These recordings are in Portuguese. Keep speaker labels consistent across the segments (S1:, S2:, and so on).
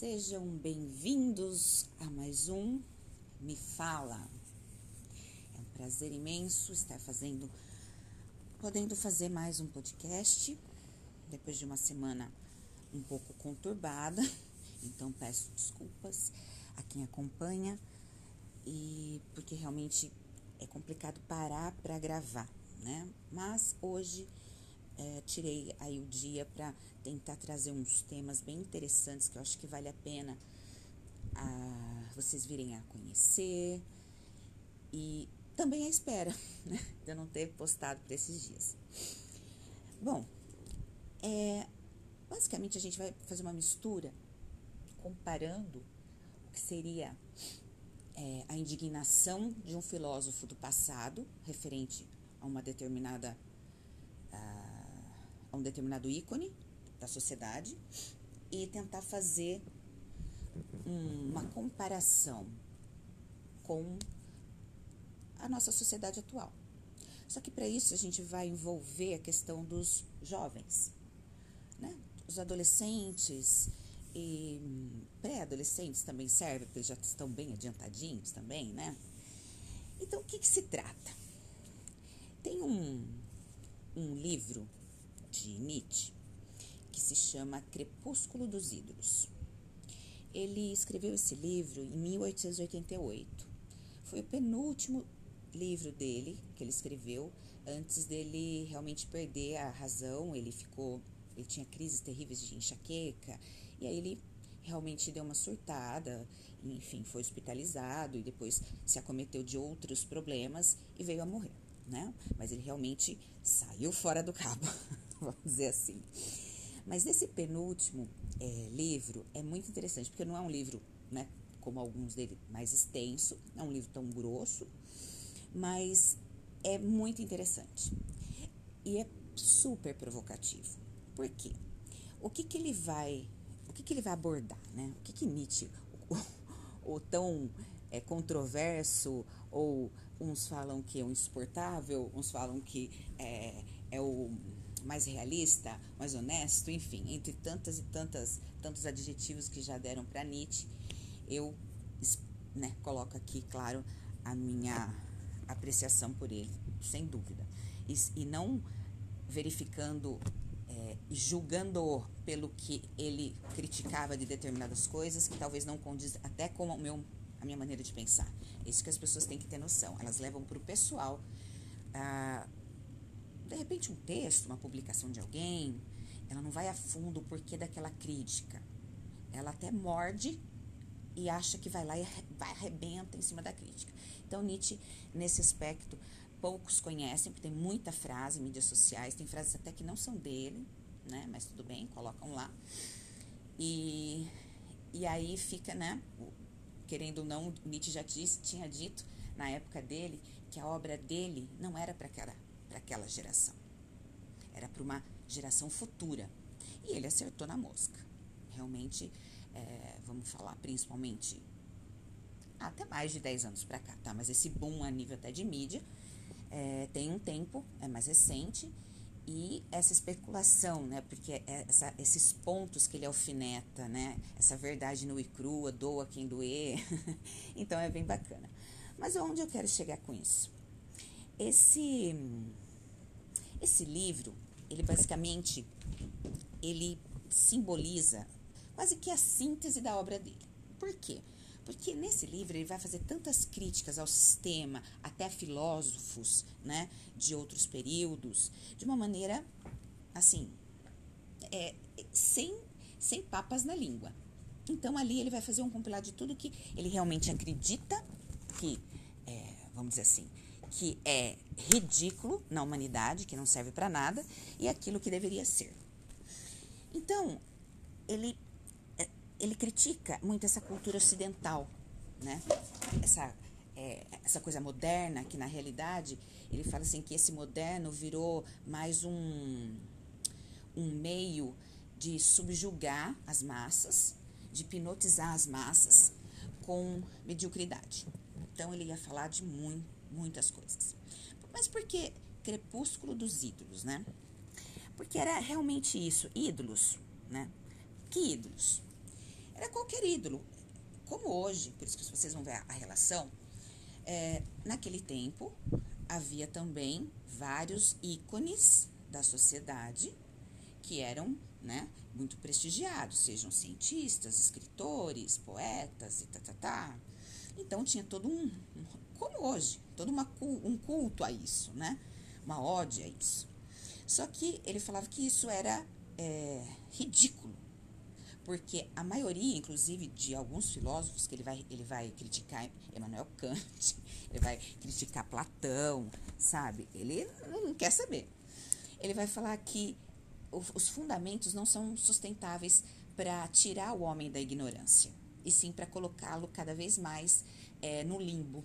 S1: Sejam bem-vindos a mais um Me Fala. É um prazer imenso estar fazendo, podendo fazer mais um podcast depois de uma semana um pouco conturbada. Então peço desculpas a quem acompanha e porque realmente é complicado parar para gravar, né? Mas hoje é, tirei aí o dia para tentar trazer uns temas bem interessantes que eu acho que vale a pena a, ah, vocês virem a conhecer e também a espera né, de eu não ter postado para esses dias. Bom, é, basicamente a gente vai fazer uma mistura comparando o que seria é, a indignação de um filósofo do passado referente a uma determinada a um determinado ícone da sociedade e tentar fazer uma comparação com a nossa sociedade atual. Só que para isso a gente vai envolver a questão dos jovens, né? Os adolescentes e pré-adolescentes também servem, porque eles já estão bem adiantadinhos também, né? Então, o que, que se trata? Tem um, um livro de Nietzsche, que se chama Crepúsculo dos Ídolos. Ele escreveu esse livro em 1888. Foi o penúltimo livro dele que ele escreveu antes dele realmente perder a razão. Ele ficou, ele tinha crises terríveis de enxaqueca e aí ele realmente deu uma surtada, enfim, foi hospitalizado e depois se acometeu de outros problemas e veio a morrer, né? Mas ele realmente saiu fora do cabo. vamos dizer assim. Mas esse penúltimo é, livro é muito interessante, porque não é um livro, né, como alguns dele, mais extenso, não é um livro tão grosso, mas é muito interessante. E é super provocativo. Por quê? O que, que ele vai, o que, que ele vai abordar, né? O que, que Nietzsche, o, o tão é, controverso, ou uns falam que é um insuportável, uns falam que é, é o mais realista, mais honesto, enfim, entre tantas e tantas tantos adjetivos que já deram para Nietzsche, eu né, coloco aqui, claro, a minha apreciação por ele, sem dúvida. E, e não verificando é, julgando pelo que ele criticava de determinadas coisas, que talvez não condiz até com meu, a minha maneira de pensar. É isso que as pessoas têm que ter noção. Elas levam para o pessoal. Ah, de repente um texto, uma publicação de alguém, ela não vai a fundo o porquê daquela crítica. Ela até morde e acha que vai lá e vai arrebenta em cima da crítica. Então Nietzsche nesse aspecto poucos conhecem, porque tem muita frase em mídias sociais, tem frases até que não são dele, né? Mas tudo bem, colocam lá. E, e aí fica, né? Querendo ou não, Nietzsche já disse, tinha dito na época dele que a obra dele não era para para aquela geração. Era para uma geração futura. E ele acertou na mosca. Realmente, é, vamos falar principalmente até mais de 10 anos para cá, tá? Mas esse boom a nível até de mídia é, tem um tempo, é mais recente, e essa especulação, né? Porque é essa, esses pontos que ele alfineta, né? Essa verdade nua e crua, doa quem doer. então é bem bacana. Mas onde eu quero chegar com isso? Esse esse livro, ele basicamente ele simboliza quase que a síntese da obra dele. Por quê? Porque nesse livro ele vai fazer tantas críticas ao sistema, até a filósofos, né, de outros períodos, de uma maneira assim, é, sem sem papas na língua. Então ali ele vai fazer um compilado de tudo que ele realmente acredita que, é, vamos dizer assim, que é ridículo na humanidade, que não serve para nada, e aquilo que deveria ser. Então, ele, é, ele critica muito essa cultura ocidental, né? Essa, é, essa coisa moderna, que na realidade ele fala assim que esse moderno virou mais um, um meio de subjugar as massas, de hipnotizar as massas com mediocridade. Então ele ia falar de muito muitas coisas. Mas por que Crepúsculo dos Ídolos, né? Porque era realmente isso, ídolos, né? Que ídolos? era qualquer ídolo. Como hoje, por isso que vocês vão ver a, relação, é, naquele tempo havia também vários ícones da sociedade que eram né, muito prestigiados, sejam cientistas, escritores, poetas e tá, tá, tá. Então tinha todo um, hoje, todo uma, um culto a isso, né? Uma ódio a isso. Só que ele falava que isso era é, ridículo, porque a maioria, inclusive, de alguns filósofos que ele vai, ele vai criticar Emmanuel Kant, ele vai criticar Platão, sabe? Ele não quer saber. Ele vai falar que os fundamentos não são sustentáveis para tirar o homem da ignorância, e sim para colocá-lo cada vez mais é, no limbo.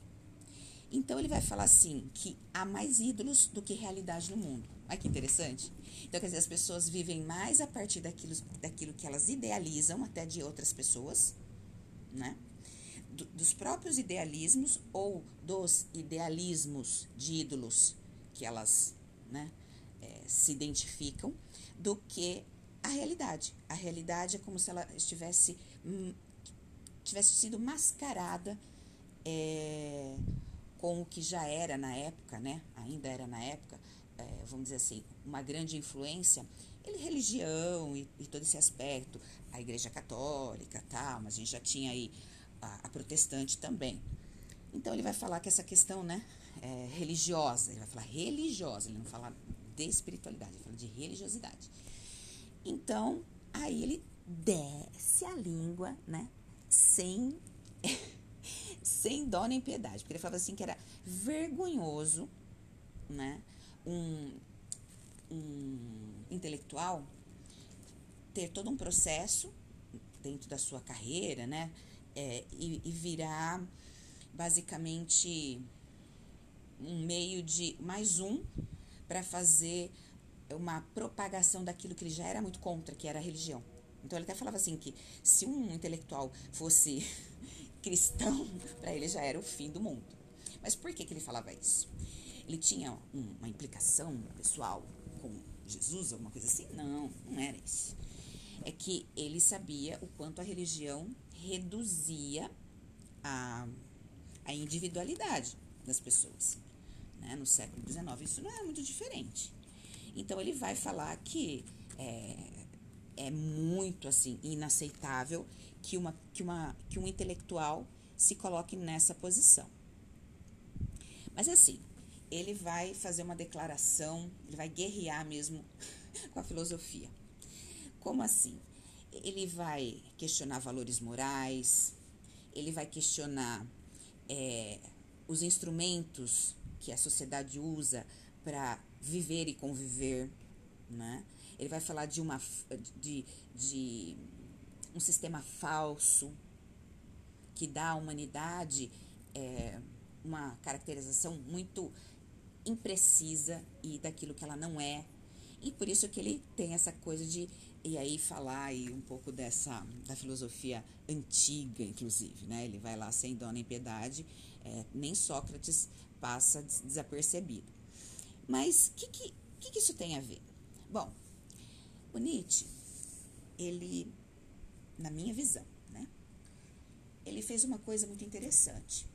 S1: Então ele vai falar assim que há mais ídolos do que realidade no mundo. Olha que interessante. Então, quer dizer, as pessoas vivem mais a partir daquilo, daquilo que elas idealizam, até de outras pessoas, né? Do, dos próprios idealismos ou dos idealismos de ídolos que elas né, é, se identificam, do que a realidade. A realidade é como se ela estivesse hum, tivesse sido mascarada é, com o que já era na época, né? Ainda era na época, é, vamos dizer assim, uma grande influência, ele religião e, e, todo esse aspecto, a Igreja Católica, tal, mas a gente já tinha aí a, a protestante também. Então ele vai falar que essa questão, né, é religiosa, ele vai falar religiosa, ele não fala de espiritualidade, ele fala de religiosidade. Então, aí ele desce a língua, né, sem sem dó nem piedade, porque ele falava assim que era vergonhoso, né, um, um intelectual ter todo um processo dentro da sua carreira, né? É, e, e virar basicamente um meio de mais um para fazer uma propagação daquilo que ele já era muito contra, que era a religião. Então ele até falava assim que se um intelectual fosse cristão, para ele já era o fim do mundo. Mas por que, que ele falava isso? Ele tinha uma implicação pessoal com Jesus, alguma coisa assim? Não, não era isso. É que ele sabia o quanto a religião reduzia a, a individualidade das pessoas. Né? No século XIX, isso não é muito diferente. Então, ele vai falar que é, é muito assim inaceitável que, uma, que, uma, que um intelectual se coloque nessa posição. Mas assim, ele vai fazer uma declaração, ele vai guerrear mesmo com a filosofia. Como assim? Ele vai questionar valores morais, ele vai questionar é, os instrumentos que a sociedade usa para viver e conviver, né? Ele vai falar de uma de, de um sistema falso que dá à humanidade é, uma caracterização muito imprecisa e daquilo que ela não é. E por isso que ele tem essa coisa de e aí falar aí um pouco dessa da filosofia antiga, inclusive, né? Ele vai lá sem dó nem piedade, é, nem Sócrates passa desapercebido. Mas o que, que, que, que isso tem a ver? Bom, o Nietzsche, ele, na minha visão, né? Ele fez uma coisa muito interessante.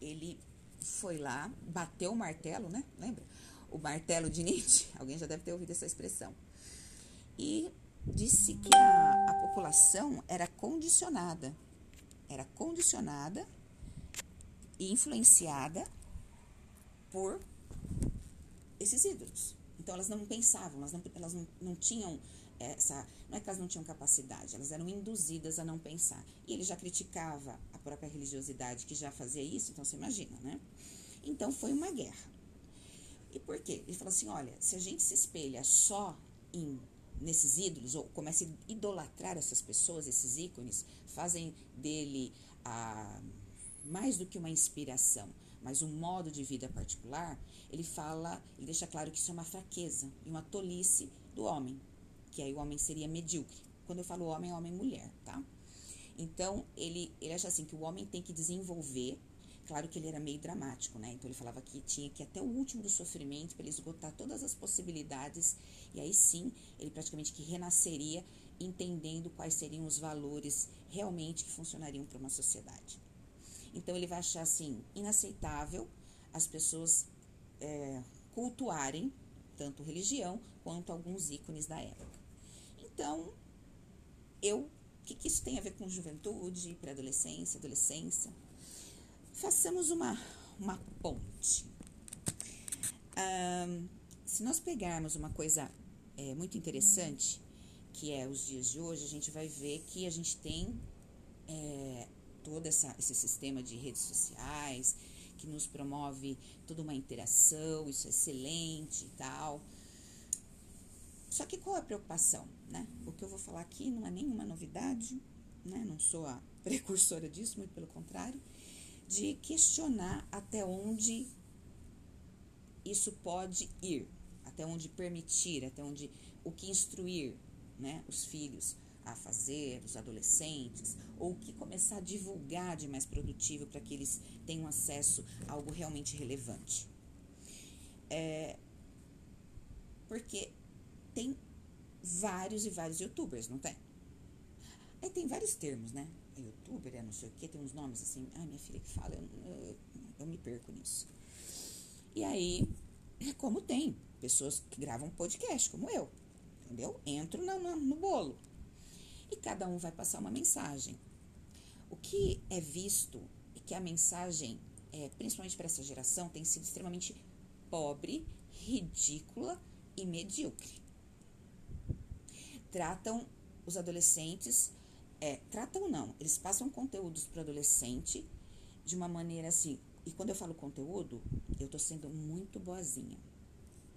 S1: Ele foi lá, bateu o martelo, né? Lembra? O martelo de Nietzsche, alguém já deve ter ouvido essa expressão. E disse que a, a população era condicionada, era condicionada e influenciada por esses ídolos. Então elas não pensavam, elas não, elas não, não tinham essa. Não é que elas não tinham capacidade, elas eram induzidas a não pensar. E ele já criticava a própria religiosidade que já fazia isso, então você imagina, né? Então foi uma guerra. E por quê? Ele falou assim: olha, se a gente se espelha só em nesses ídolos, ou começa a idolatrar essas pessoas, esses ícones, fazem dele a, mais do que uma inspiração, mas um modo de vida particular, ele fala, ele deixa claro que isso é uma fraqueza e uma tolice do homem, que aí o homem seria medíocre. Quando eu falo homem, é homem e mulher, tá? Então, ele, ele acha assim que o homem tem que desenvolver. Claro que ele era meio dramático, né? Então, ele falava que tinha que ir até o último do sofrimento para ele esgotar todas as possibilidades. E aí sim, ele praticamente que renasceria entendendo quais seriam os valores realmente que funcionariam para uma sociedade. Então ele vai achar assim inaceitável as pessoas é, cultuarem tanto religião quanto alguns ícones da época. Então, eu, o que, que isso tem a ver com juventude, pré-adolescência, adolescência? Façamos uma, uma ponte. Um, se nós pegarmos uma coisa é, muito interessante, que é os dias de hoje, a gente vai ver que a gente tem é, todo essa, esse sistema de redes sociais que nos promove toda uma interação, isso é excelente e tal. Só que qual é a preocupação, né? O que eu vou falar aqui não é nenhuma novidade, né? Não sou a precursora disso, muito pelo contrário, de questionar até onde isso pode ir, até onde permitir, até onde o que instruir, né, os filhos a fazer, os adolescentes, ou o que começar a divulgar de mais produtivo para que eles tenham acesso a algo realmente relevante. É, porque tem vários e vários youtubers, não tem? Aí tem vários termos, né? É youtuber, é não sei o que, tem uns nomes assim. Ai, minha filha que fala, eu, eu, eu me perco nisso. E aí, como tem pessoas que gravam podcast, como eu, entendeu? Entro no, no, no bolo. E cada um vai passar uma mensagem. O que é visto é que a mensagem, é, principalmente para essa geração, tem sido extremamente pobre, ridícula e medíocre tratam os adolescentes, é, tratam não, eles passam conteúdos para o adolescente de uma maneira assim, e quando eu falo conteúdo, eu estou sendo muito boazinha,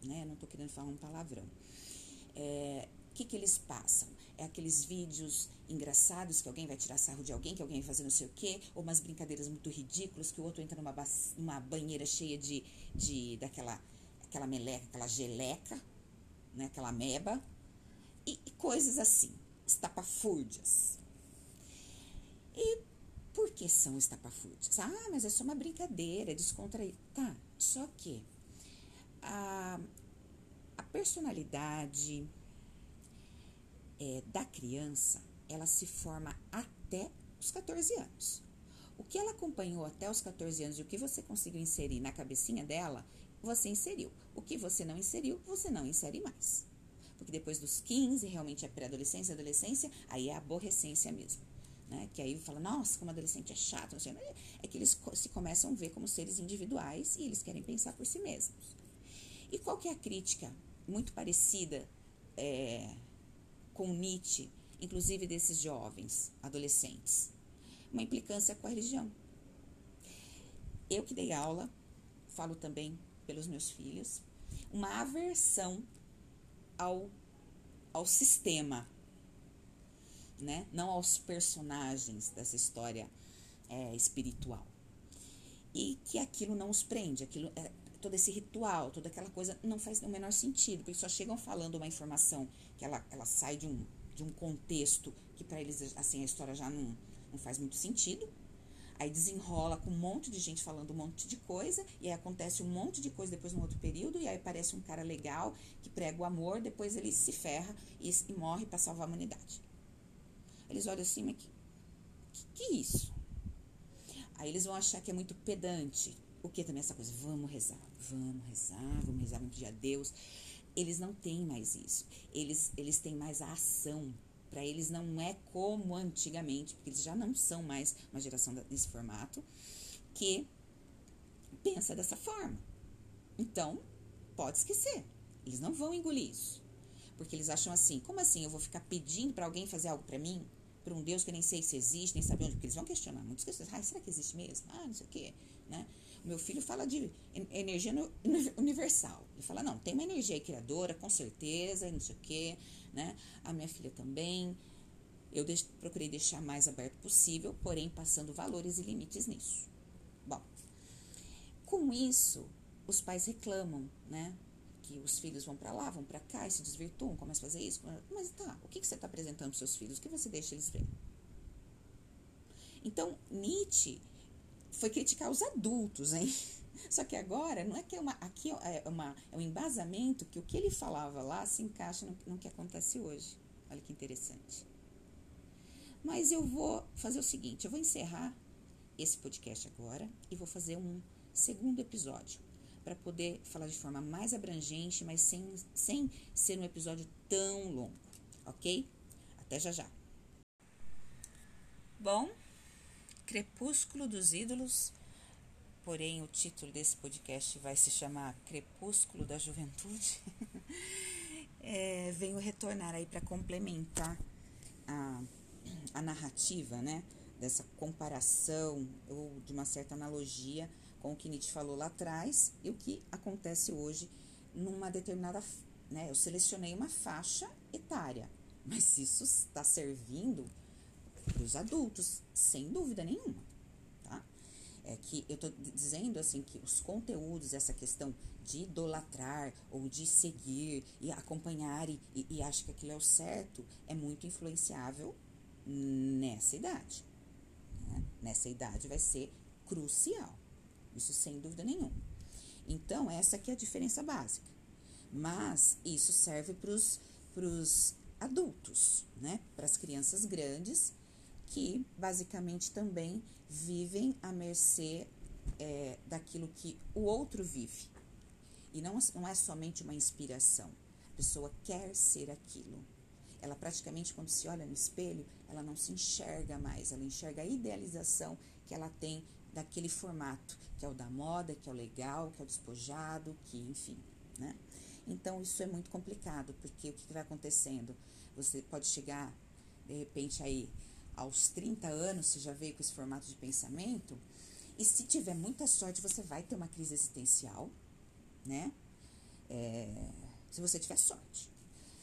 S1: né? Não estou querendo falar um palavrão. É, o que, que eles passam? É aqueles vídeos engraçados que alguém vai tirar sarro de alguém, que alguém vai fazer não sei o quê, ou umas brincadeiras muito ridículas, que o outro entra numa, numa banheira cheia de, de daquela aquela meleca, aquela geleca, né, aquela meba, e, e coisas assim, estapafúrdias. E por que são estapafúrdias? Ah, mas é só uma brincadeira, é descontraído. Tá, só que a, a personalidade é, da criança, ela se forma até os 14 anos. O que ela acompanhou até os 14 anos e o que você conseguiu inserir na cabecinha dela, você inseriu. O que você não inseriu, você não insere mais. Porque depois dos 15, realmente é pré-adolescência, adolescência, aí é aborrecência mesmo. Né? Que aí fala, nossa, como adolescente é chato, não sei. É que eles se começam a ver como seres individuais e eles querem pensar por si mesmos. E qual que é a crítica muito parecida é, com Nietzsche, inclusive desses jovens, adolescentes? Uma implicância com a religião. Eu que dei aula, falo também pelos meus filhos, uma aversão ao, ao sistema, né? não aos personagens dessa história é, espiritual. E que aquilo não os prende, aquilo, é, todo esse ritual, toda aquela coisa não faz o menor sentido, porque só chegam falando uma informação que ela, ela sai de um, de um contexto que para eles assim a história já não, não faz muito sentido Aí desenrola com um monte de gente falando um monte de coisa, e aí acontece um monte de coisa depois no outro período, e aí aparece um cara legal que prega o amor, depois ele se ferra e, e morre para salvar a humanidade. Eles olham assim, mas que, que, que isso? Aí eles vão achar que é muito pedante. O que também é essa coisa? Vamos rezar, vamos rezar, vamos rezar, vamos pedir a Deus. Eles não têm mais isso. Eles, eles têm mais a ação para eles não é como antigamente, porque eles já não são mais uma geração desse formato, que pensa dessa forma. Então, pode esquecer. Eles não vão engolir isso. Porque eles acham assim: como assim eu vou ficar pedindo para alguém fazer algo para mim? Para um Deus que nem sei se existe, nem sabe onde. Porque eles vão questionar muitas questões. Ah, será que existe mesmo? Ah, não sei o quê. Né? O meu filho fala de energia universal. Ele fala: não, tem uma energia criadora, com certeza, não sei o quê né? A minha filha também. Eu procurei deixar mais aberto possível, porém passando valores e limites nisso. Bom, com isso, os pais reclamam, né? Que os filhos vão para lá, vão para cá e se desvirtuam, começam a fazer isso. Mas tá, o que, que você está apresentando para seus filhos? O que você deixa eles verem? Então, Nietzsche foi criticar os adultos, hein? Só que agora, não é que é uma. Aqui é, uma, é um embasamento que o que ele falava lá se encaixa no, no que acontece hoje. Olha que interessante. Mas eu vou fazer o seguinte: eu vou encerrar esse podcast agora e vou fazer um segundo episódio para poder falar de forma mais abrangente, mas sem, sem ser um episódio tão longo, ok? Até já já. Bom, Crepúsculo dos Ídolos, porém o título desse podcast vai se chamar Crepúsculo da Juventude. é, venho retornar aí para complementar a, a narrativa, né? Dessa comparação ou de uma certa analogia com o que Nietzsche falou lá atrás e o que acontece hoje numa determinada. Né, eu selecionei uma faixa etária, mas isso está servindo para os adultos, sem dúvida nenhuma. Tá? É que eu estou dizendo assim que os conteúdos, essa questão de idolatrar ou de seguir e acompanhar e, e, e acha que aquilo é o certo, é muito influenciável nessa idade. Né? Nessa idade vai ser crucial. Isso sem dúvida nenhuma. Então, essa aqui é a diferença básica. Mas isso serve para os adultos, né? Para as crianças grandes, que basicamente também vivem à mercê é, daquilo que o outro vive. E não, não é somente uma inspiração. A pessoa quer ser aquilo. Ela praticamente, quando se olha no espelho, ela não se enxerga mais, ela enxerga a idealização que ela tem daquele formato, que é o da moda, que é o legal, que é o despojado, que enfim, né? Então isso é muito complicado, porque o que, vai acontecendo? Você pode chegar, de repente, aí aos 30 anos, você já veio com esse formato de pensamento, e se tiver muita sorte, você vai ter uma crise existencial, né? É, se você tiver sorte.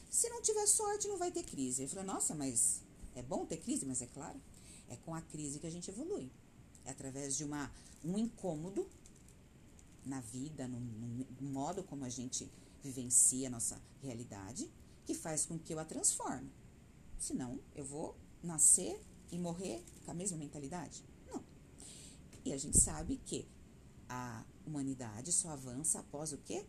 S1: Se não tiver sorte, não vai ter crise. Ele falou, nossa, mas é bom ter crise? Mas é claro, é com a crise que a gente evolui. Através de uma, um incômodo na vida, no, no modo como a gente vivencia a nossa realidade, que faz com que eu a transforme. Senão, eu vou nascer e morrer com a mesma mentalidade? Não. E a gente sabe que a humanidade só avança após o quê?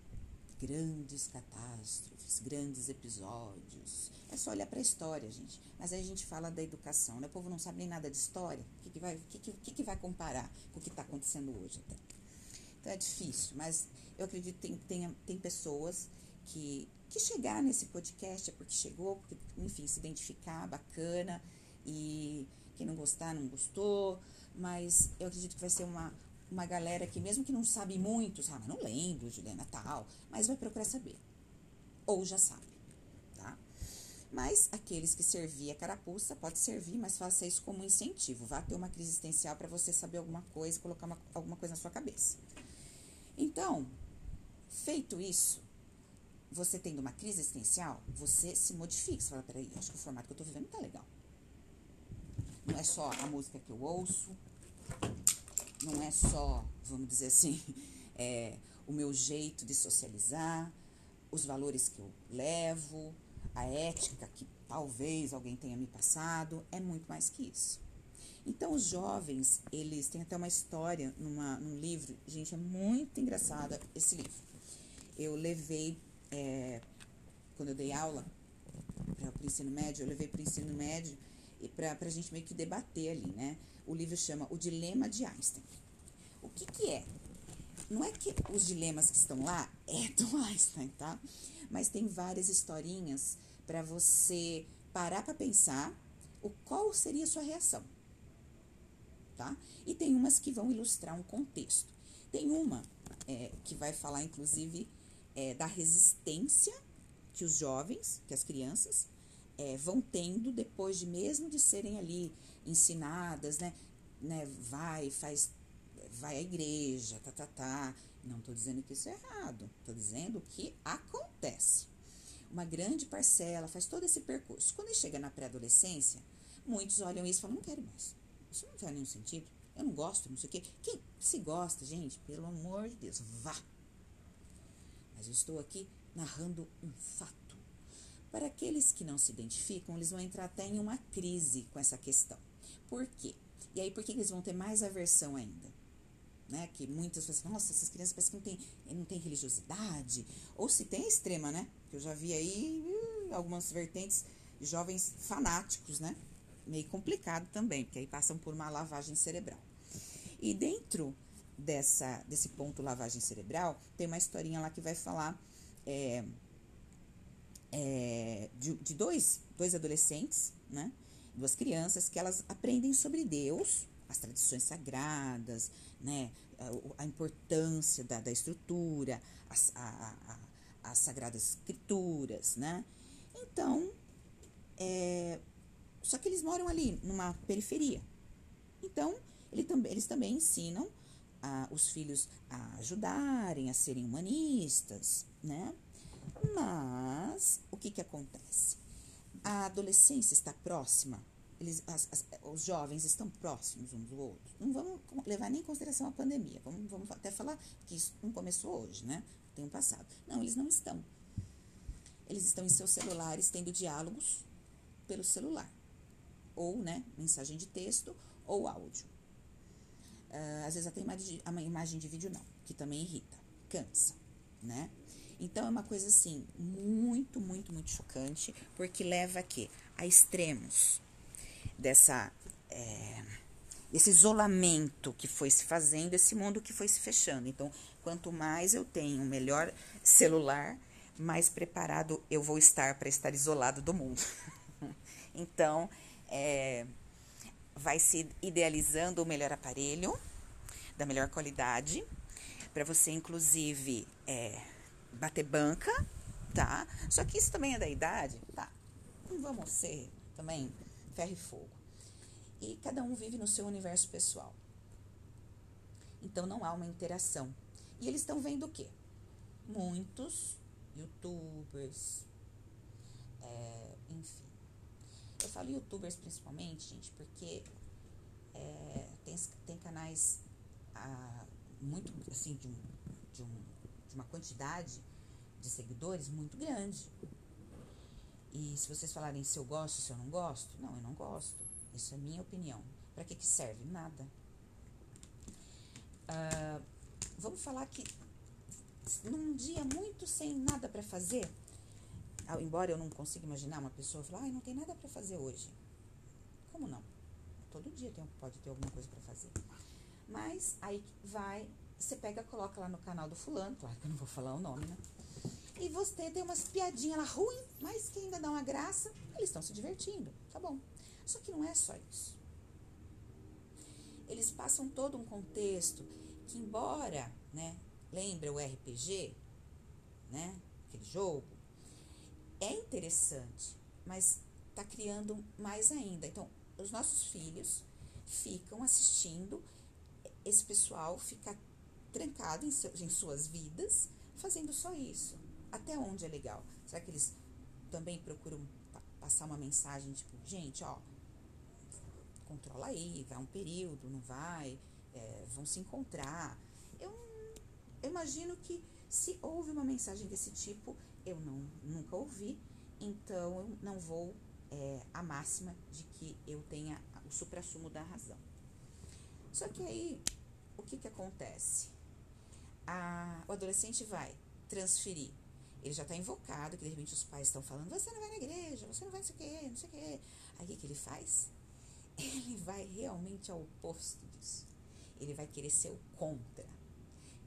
S1: Grandes catástrofes, grandes episódios. É só olhar para a história, gente. Mas aí a gente fala da educação, né? O povo não sabe nem nada de história. O que, que, vai, que, que, que vai comparar com o que está acontecendo hoje até? Então é difícil, mas eu acredito que tem, tem, tem pessoas que, que chegar nesse podcast é porque chegou, porque, enfim, se identificar, bacana. E quem não gostar, não gostou. Mas eu acredito que vai ser uma, uma galera que, mesmo que não sabe muito, sabe, não lembro, Juliana tal, mas vai procurar saber. Ou já sabe, tá? Mas aqueles que servir a carapuça, pode servir, mas faça isso como incentivo. Vá ter uma crise existencial para você saber alguma coisa, colocar uma, alguma coisa na sua cabeça. Então, feito isso, você tendo uma crise existencial, você se modifica. Você fala, peraí, acho que o formato que eu tô vivendo tá legal. Não é só a música que eu ouço, não é só, vamos dizer assim, é, o meu jeito de socializar, os valores que eu levo, a ética que talvez alguém tenha me passado, é muito mais que isso. Então, os jovens, eles têm até uma história numa, num livro, gente, é muito engraçada esse livro. Eu levei, é, quando eu dei aula para o ensino médio, eu levei para o ensino médio e para a gente meio que debater ali, né? O livro chama O Dilema de Einstein. O que, que é? Não é que os dilemas que estão lá é do Einstein, tá? Mas tem várias historinhas para você parar para pensar o qual seria a sua reação, tá? E tem umas que vão ilustrar um contexto. Tem uma é, que vai falar, inclusive, é, da resistência que os jovens, que as crianças, é, vão tendo depois de mesmo de serem ali ensinadas, né? né vai, faz, vai à igreja, tá, tá, tá. Não estou dizendo que isso é errado, estou dizendo que acontece. Uma grande parcela faz todo esse percurso. Quando chega na pré-adolescência, muitos olham isso e falam: não quero mais. Isso não faz nenhum sentido. Eu não gosto, não sei o quê. Quem se gosta, gente, pelo amor de Deus, vá. Mas eu estou aqui narrando um fato. Para aqueles que não se identificam, eles vão entrar até em uma crise com essa questão. Por quê? E aí, por que eles vão ter mais aversão ainda? Né? Que muitas pessoas, nossa, essas crianças parecem que não têm não tem religiosidade. Ou se tem extrema, né? Que eu já vi aí algumas vertentes jovens fanáticos, né? Meio complicado também, porque aí passam por uma lavagem cerebral. E dentro dessa, desse ponto lavagem cerebral, tem uma historinha lá que vai falar é, é, de, de dois, dois adolescentes, né? Duas crianças que elas aprendem sobre Deus, as tradições sagradas, né? A, a importância da, da estrutura, as, a, a, as sagradas escrituras, né? Então, é, só que eles moram ali numa periferia. Então, ele também, eles também ensinam a, os filhos a ajudarem, a serem humanistas, né? Mas o que, que acontece? A adolescência está próxima, eles, as, as, os jovens estão próximos uns dos outros. Não vamos levar nem em consideração a pandemia, vamos, vamos até falar que isso não começou hoje, né? Tem um passado. Não, eles não estão. Eles estão em seus celulares tendo diálogos pelo celular, ou, né, mensagem de texto ou áudio. Uh, às vezes até imagem, a imagem de vídeo não, que também irrita, cansa, né? Então é uma coisa assim, muito, muito, muito chocante, porque leva a quê? A extremos dessa. É, esse isolamento que foi se fazendo, esse mundo que foi se fechando. Então, quanto mais eu tenho um melhor celular, mais preparado eu vou estar para estar isolado do mundo. então, é, vai se idealizando o melhor aparelho, da melhor qualidade, para você, inclusive, é, bater banca, tá? Só que isso também é da idade, tá? Não vamos ser também ferro e fogo. E cada um vive no seu universo pessoal. Então não há uma interação. E eles estão vendo o quê? Muitos youtubers, é, enfim, eu falo youtubers principalmente, gente, porque é, tem, tem canais ah, muito, assim, de, um, de, um, de uma quantidade de seguidores muito grande. E se vocês falarem se eu gosto, se eu não gosto, não, eu não gosto. Isso é minha opinião. Para que, que serve? Nada. Ah, vamos falar que num dia muito sem nada para fazer, embora eu não consiga imaginar uma pessoa falar, ai, não tem nada para fazer hoje. Como não? Todo dia tem, pode ter alguma coisa para fazer. Mas aí vai, você pega, coloca lá no canal do fulano, claro que eu não vou falar o nome, né? E você tem umas piadinhas lá ruim, mas que ainda dá uma graça, eles estão se divertindo, tá bom. Só que não é só isso. Eles passam todo um contexto que, embora, né, lembra o RPG, né, aquele jogo, é interessante, mas está criando mais ainda. Então, os nossos filhos ficam assistindo esse pessoal ficar trancado em, seu, em suas vidas fazendo só isso. Até onde é legal? Será que eles também procuram passar uma mensagem tipo, gente, ó, controla aí, vai um período, não vai, é, vão se encontrar. Eu, eu imagino que se houve uma mensagem desse tipo, eu não, nunca ouvi, então eu não vou é, a máxima de que eu tenha o suprassumo da razão. Só que aí, o que que acontece? A, o adolescente vai transferir. Ele já está invocado, que de repente os pais estão falando, você não vai na igreja, você não vai não sei o quê, não sei o quê. Aí o que, ele faz? Ele vai realmente ao oposto disso. Ele vai querer ser o contra.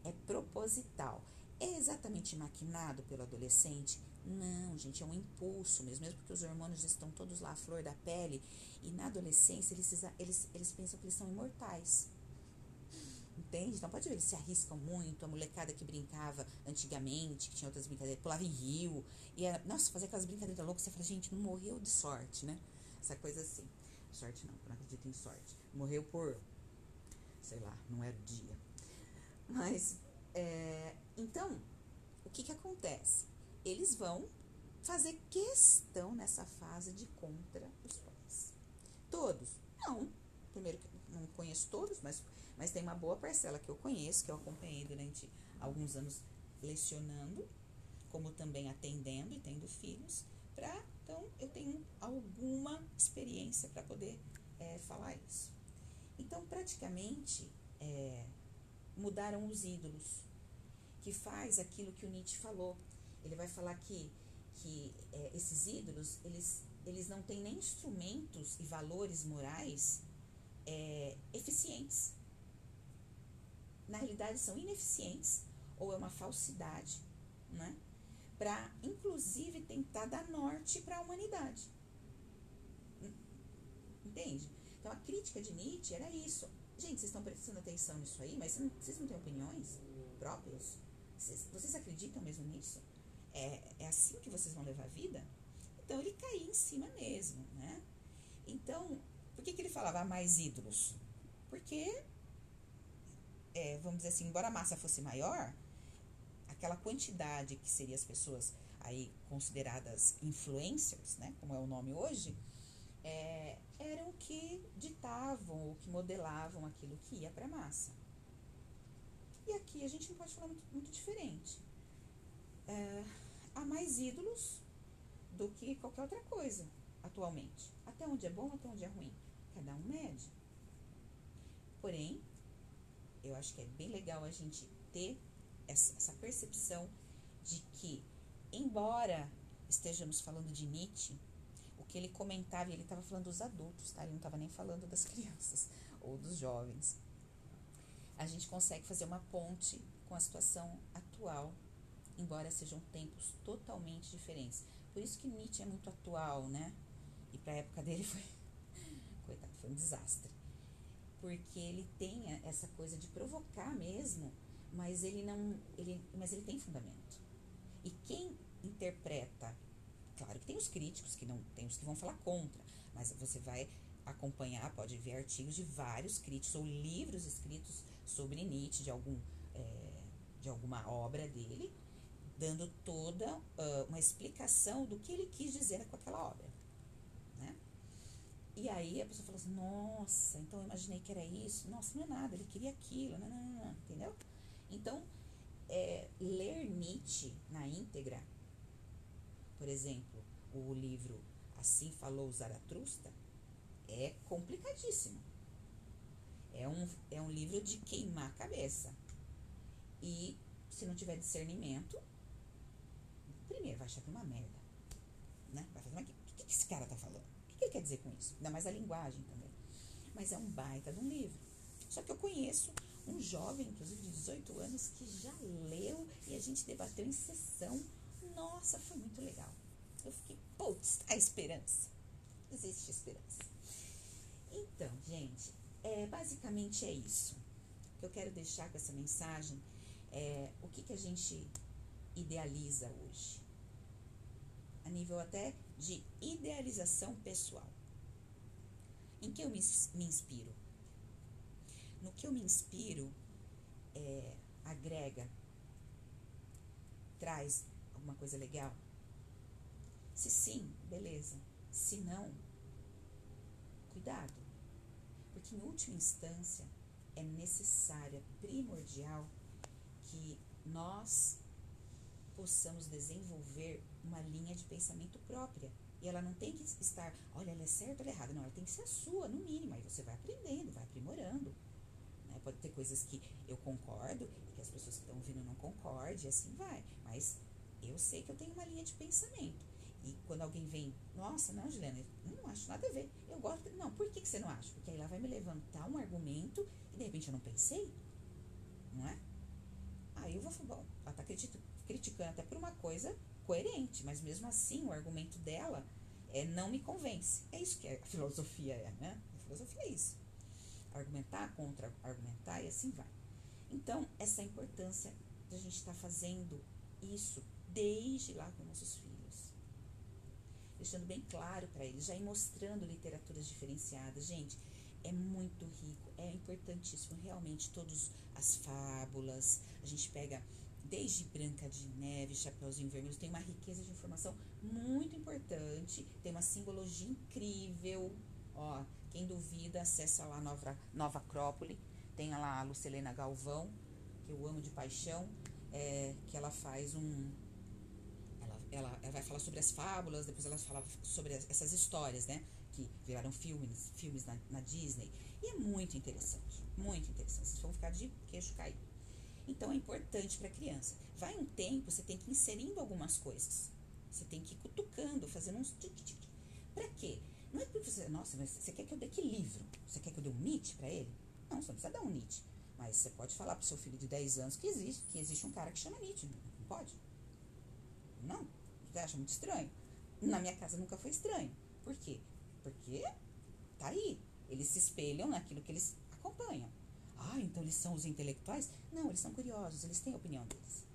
S1: É proposital. É exatamente maquinado pelo adolescente? Não, gente, é um impulso mesmo, mesmo porque os hormônios estão todos lá à flor da pele. E na adolescência eles, eles, eles pensam que eles são imortais. Entende? Então pode ver, eles se arriscam muito. A molecada que brincava antigamente, que tinha outras brincadeiras, pulava em rio. E era, nossa, fazer aquelas brincadeiras loucas, você fala, gente, não morreu de sorte, né? Essa coisa assim. Sorte não, não acredito em sorte. Morreu por, sei lá, não era o dia. Mas é, então, o que, que acontece? Eles vão fazer questão nessa fase de contra os pais. Todos? Não. Primeiro, não conheço todos, mas, mas tem uma boa parcela que eu conheço, que eu acompanhei durante alguns anos lecionando, como também atendendo e tendo filhos, para então eu tenho alguma experiência para poder é, falar isso. Então, praticamente, é, mudaram os ídolos, que faz aquilo que o Nietzsche falou. Ele vai falar que, que é, esses ídolos, eles eles não têm nem instrumentos e valores morais é, eficientes. Na realidade, são ineficientes ou é uma falsidade, né? Para, inclusive, tentar dar norte para a humanidade. Entende? Então, a crítica de Nietzsche era isso. Gente, vocês estão prestando atenção nisso aí, mas vocês não têm opiniões próprias? Vocês, vocês acreditam mesmo nisso? É, é assim que vocês vão levar a vida? Então ele caía em cima mesmo, né? Então, por que, que ele falava mais ídolos? Porque, é, vamos dizer assim, embora a massa fosse maior, aquela quantidade que seriam as pessoas aí consideradas influencers, né, como é o nome hoje, é, eram que ditavam ou que modelavam aquilo que ia para a massa. E aqui a gente não pode falar muito, muito diferente. É, há mais ídolos do que qualquer outra coisa atualmente. Até onde é bom, até onde é ruim. Cada um mede. Porém, eu acho que é bem legal a gente ter essa, percepção de que, embora estejamos falando de Nietzsche, o que ele comentava, ele estava falando dos adultos, tá? Ele não estava nem falando das crianças ou dos jovens. A gente consegue fazer uma ponte com a situação atual, embora sejam tempos totalmente diferentes. Por isso que Nietzsche é muito atual, né? E para a época dele foi, foi um desastre. Porque ele tem essa coisa de provocar mesmo, mas ele não, ele, mas ele tem fundamento. E quem interpreta, claro que tem os críticos que não, tem os que vão falar contra, mas você vai acompanhar, pode ver artigos de vários críticos ou livros escritos sobre Nietzsche de algum é, de alguma obra dele dando toda uh, uma explicação do que ele quis dizer com aquela obra. E aí a pessoa fala assim, nossa, então eu imaginei que era isso. Nossa, não é nada, ele queria aquilo, não, não, não, entendeu? Então, é, ler Nietzsche na íntegra, por exemplo, o livro Assim Falou Zaratrusta, é complicadíssimo. É um, é um livro de queimar a cabeça. E se não tiver discernimento, primeiro vai achar que é uma merda. Né? Vai fazer, mas o que, que esse cara tá falando? Que ele quer dizer com isso? Ainda mais a linguagem também. Mas é um baita de um livro. Só que eu conheço um jovem, inclusive de 18 anos, que já leu e a gente debateu em sessão. Nossa, foi muito legal. Eu fiquei, putz, a esperança. Existe esperança. Então, gente, é, basicamente é isso. O que eu quero deixar com essa mensagem é o que, que a gente idealiza hoje a nível até de idealização pessoal. Em que eu me, me inspiro? No que eu me inspiro é, agrega, traz alguma coisa legal? Se sim, beleza. Se não, cuidado. Porque em última instância é necessária, primordial, que nós possamos desenvolver uma linha de pensamento própria. E ela não tem que estar, olha, ela é certa ela é errada. Não, ela tem que ser a sua, no mínimo. Aí você vai aprendendo, vai aprimorando. Né? Pode ter coisas que eu concordo e que as pessoas que estão ouvindo não concordam, e assim vai. Mas eu sei que eu tenho uma linha de pensamento. E quando alguém vem, nossa, não, Juliana, eu não acho nada a ver. Eu gosto. Não, por que, que você não acha? Porque aí ela vai me levantar um argumento e de repente eu não pensei. Não é? Aí eu vou falar, bom, ela está criticando até por uma coisa coerente, mas mesmo assim o argumento dela é, não me convence. É isso que a filosofia é, né? A filosofia é isso. Argumentar contra argumentar e assim vai. Então, essa é a importância de a gente estar tá fazendo isso desde lá com nossos filhos. Deixando bem claro para eles, já ir mostrando literaturas diferenciadas. Gente, é muito rico, é importantíssimo realmente todas as fábulas. A gente pega desde Branca de Neve, Chapeuzinho Vermelho, tem uma riqueza de informação muito importante, tem uma simbologia incrível. Ó, quem duvida, acessa lá a Nova, Nova Acrópole, tem lá a Lucelena Galvão, que eu amo de paixão, é, que ela faz um. Ela, ela, ela, vai falar sobre as fábulas, depois ela fala sobre as, essas histórias, né? Que viraram filmes, filmes na, na Disney. E é muito interessante, muito interessante. Vocês vão ficar de queixo caído. Então é importante para a criança. Vai um tempo, você tem que ir inserindo algumas coisas. Você tem que ir cutucando, fazendo uns tic-tic. Pra quê? Não é porque você, nossa, mas você quer que eu dê que livro? Você quer que eu dê um Nietzsche pra ele? Não, você não precisa dar um Nietzsche. Mas você pode falar pro seu filho de 10 anos que existe, que existe um cara que chama Nietzsche. Não pode? Não. Você acha muito estranho? Na minha casa nunca foi estranho. Por quê? Porque tá aí. Eles se espelham naquilo que eles acompanham. Ah, então eles são os intelectuais? Não, eles são curiosos, eles têm a opinião deles.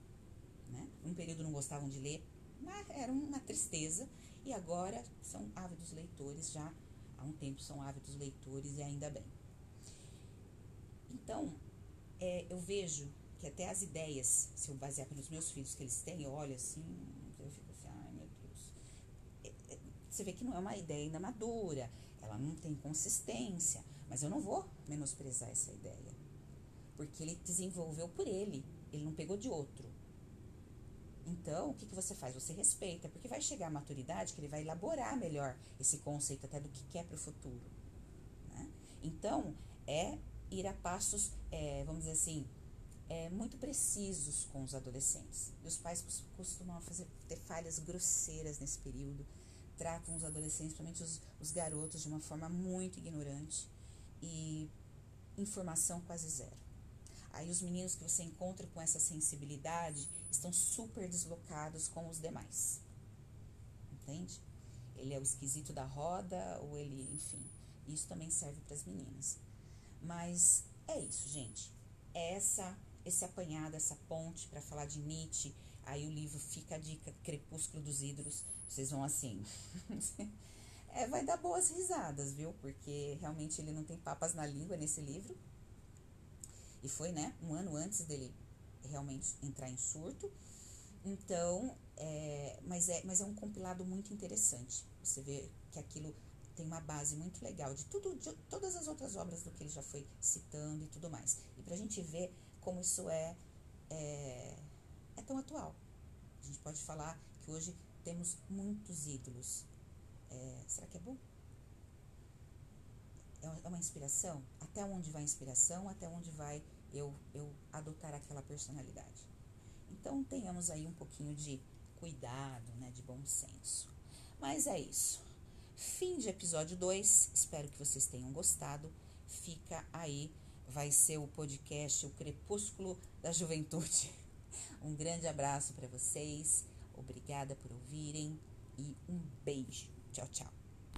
S1: Né? Um período não gostavam de ler, mas era uma tristeza. E agora são ávidos leitores, já há um tempo são ávidos leitores e ainda bem. Então, é, eu vejo que até as ideias, se eu basear pelos meus filhos que eles têm, eu olho assim, eu fico assim, ai meu Deus. É, é, você vê que não é uma ideia ainda madura, ela não tem consistência, mas eu não vou menosprezar essa ideia. Porque ele desenvolveu por ele, ele não pegou de outro. Então, o que, que você faz? Você respeita, porque vai chegar a maturidade que ele vai elaborar melhor esse conceito até do que quer para o futuro. Né? Então, é ir a passos, é, vamos dizer assim, é, muito precisos com os adolescentes. E os pais costumam fazer, ter falhas grosseiras nesse período, tratam os adolescentes, principalmente os, os garotos, de uma forma muito ignorante e informação quase zero. Aí os meninos que você encontra com essa sensibilidade estão super deslocados com os demais. Entende? Ele é o esquisito da roda, ou ele, enfim. Isso também serve para as meninas. Mas é isso, gente. É essa esse apanhado, essa ponte para falar de Nietzsche. Aí o livro fica a dica Crepúsculo dos Ídolos. Vocês vão assim. é, vai dar boas risadas, viu? Porque realmente ele não tem papas na língua nesse livro. E foi, né, um ano antes dele realmente entrar em surto. Então, é, mas, é, mas é um compilado muito interessante. Você vê que aquilo tem uma base muito legal de tudo, de todas as outras obras do que ele já foi citando e tudo mais. E para a gente ver como isso é, é, é tão atual. A gente pode falar que hoje temos muitos ídolos. É, será que é bom? É, é uma inspiração? Até onde vai a inspiração? Até onde vai eu, eu adotar aquela personalidade? Então tenhamos aí um pouquinho de cuidado, né, de bom senso. Mas é isso. Fim de episódio 2. Espero que vocês tenham gostado. Fica aí, vai ser o podcast O Crepúsculo da Juventude. Um grande abraço para vocês. Obrigada por ouvirem e um beijo. Tchau, tchau.